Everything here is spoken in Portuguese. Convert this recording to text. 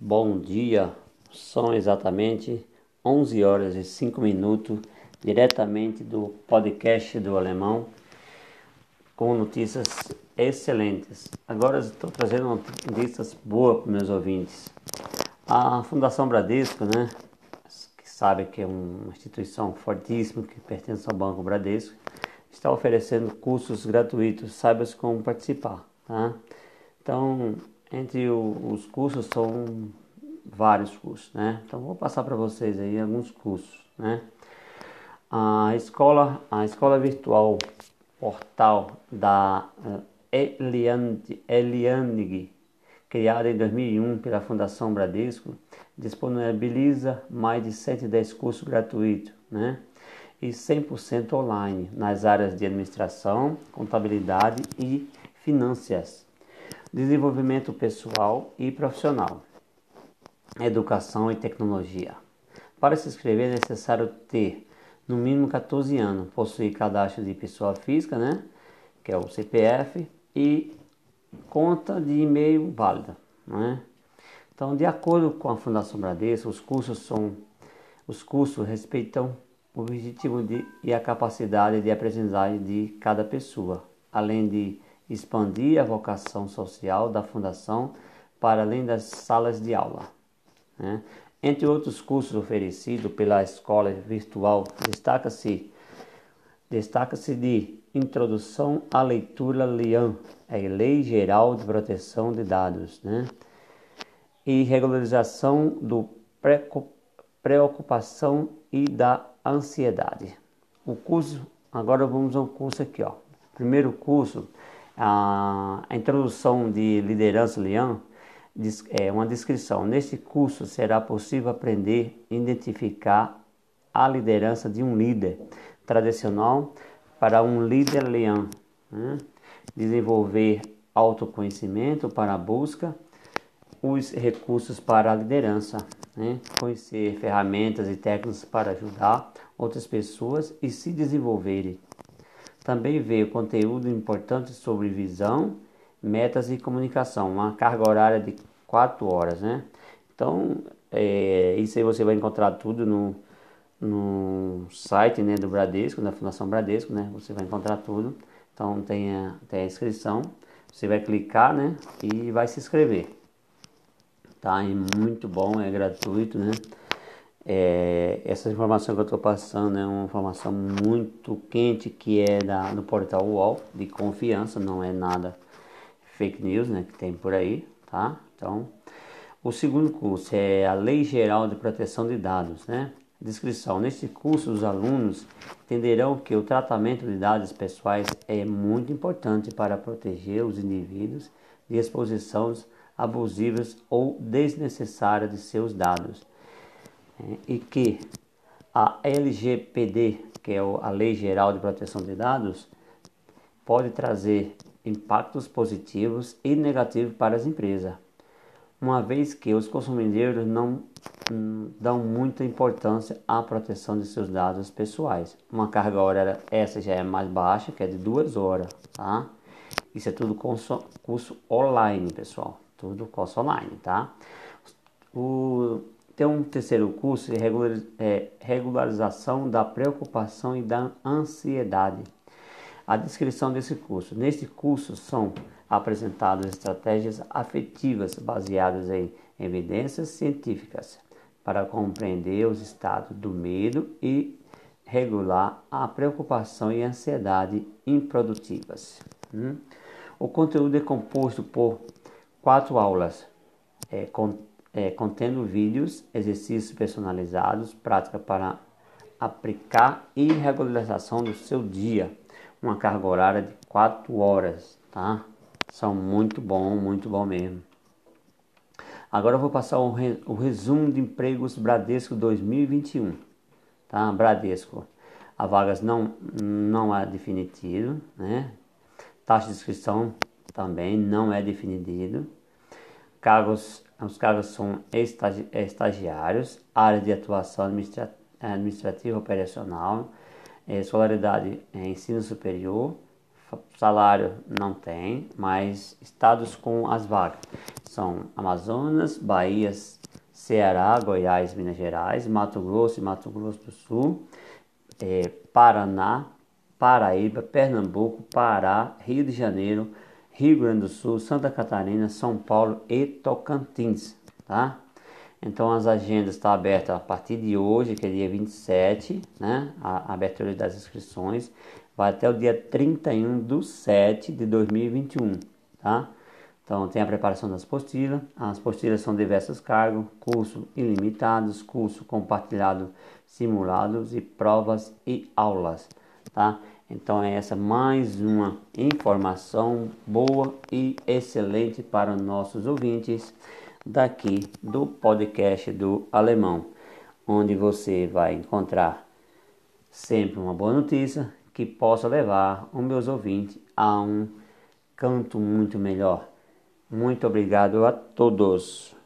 Bom dia, são exatamente 11 horas e 5 minutos, diretamente do podcast do Alemão, com notícias excelentes. Agora estou trazendo notícias boas para meus ouvintes. A Fundação Bradesco, né, que sabe que é uma instituição fortíssima que pertence ao Banco Bradesco, está oferecendo cursos gratuitos, saiba como participar. Tá? Então, entre o, os cursos são vários cursos, né? Então vou passar para vocês aí alguns cursos, né? A escola, a escola virtual portal da uh, Elianig, criada em 2001 pela Fundação Bradesco, disponibiliza mais de 110 cursos gratuitos, né? E 100% online nas áreas de administração, contabilidade e finanças desenvolvimento pessoal e profissional, educação e tecnologia. Para se inscrever é necessário ter no mínimo 14 anos, possuir cadastro de pessoa física, né, que é o CPF, e conta de e-mail válida. Né? Então, de acordo com a Fundação Bradesco, os cursos são os cursos respeitam o objetivo de, e a capacidade de aprendizagem de cada pessoa, além de expandir a vocação social da Fundação para além das salas de aula. Né? Entre outros cursos oferecidos pela escola virtual, destaca-se destaca-se de Introdução à Leitura LIAN, é Lei Geral de Proteção de Dados, né? e regularização do preocupação e da ansiedade. O curso, agora vamos ao curso aqui, ó. Primeiro curso a, introdução de liderança Leão é uma descrição. Neste curso será possível aprender a identificar a liderança de um líder tradicional para um líder leão, né? desenvolver autoconhecimento para a busca, os recursos para a liderança, né? conhecer ferramentas e técnicas para ajudar outras pessoas e se desenvolverem. Também veio conteúdo importante sobre visão, metas e comunicação, uma carga horária de 4 horas, né? Então, é, isso aí você vai encontrar tudo no, no site né, do Bradesco, da Fundação Bradesco, né? Você vai encontrar tudo. Então tem a, tem a inscrição. Você vai clicar, né? E vai se inscrever. Tá? É muito bom, é gratuito, né? É, essa informação que eu estou passando é uma informação muito quente que é da, no portal UOL, de confiança, não é nada fake news né, que tem por aí, tá? Então, o segundo curso é a Lei Geral de Proteção de Dados, né? Descrição: Neste curso, os alunos entenderão que o tratamento de dados pessoais é muito importante para proteger os indivíduos de exposições abusivas ou desnecessárias de seus dados e que a LGPD, que é a Lei Geral de Proteção de Dados, pode trazer impactos positivos e negativos para as empresas, uma vez que os consumidores não hum, dão muita importância à proteção de seus dados pessoais. Uma carga horária essa já é mais baixa, que é de duas horas, tá? Isso é tudo curso, curso online, pessoal. Tudo curso online, tá? O tem um terceiro curso de é, regularização da preocupação e da ansiedade. A descrição desse curso. Neste curso são apresentadas estratégias afetivas baseadas em evidências científicas para compreender os estados do medo e regular a preocupação e ansiedade improdutivas. Hum? O conteúdo é composto por quatro aulas é, com é, contendo vídeos, exercícios personalizados, prática para aplicar e regularização do seu dia. Uma carga horária de 4 horas, tá? São muito bom, muito bom mesmo. Agora eu vou passar o, re, o resumo de empregos Bradesco 2021, tá? Bradesco. A vagas não, não é definitivo, né? Taxa de inscrição também não é definido. Cargos os cargos são estagi estagiários, área de atuação administra administrativa operacional, é, escolaridade é, ensino superior, salário não tem, mas estados com as vagas. São Amazonas, Bahia, Ceará, Goiás, Minas Gerais, Mato Grosso e Mato Grosso do Sul, é, Paraná, Paraíba, Pernambuco, Pará, Rio de Janeiro, Rio Grande do Sul, Santa Catarina, São Paulo e Tocantins, tá? Então as agendas estão abertas a partir de hoje, que é dia 27, né? A, abertura das inscrições vai até o dia 31 de 7 de 2021, tá? Então tem a preparação das postilhas, as postilhas são diversos cargos, curso ilimitados, curso compartilhado simulados e provas e aulas, tá? Então é essa mais uma informação boa e excelente para nossos ouvintes daqui do podcast do Alemão, onde você vai encontrar sempre uma boa notícia que possa levar os meus ouvintes a um canto muito melhor. Muito obrigado a todos.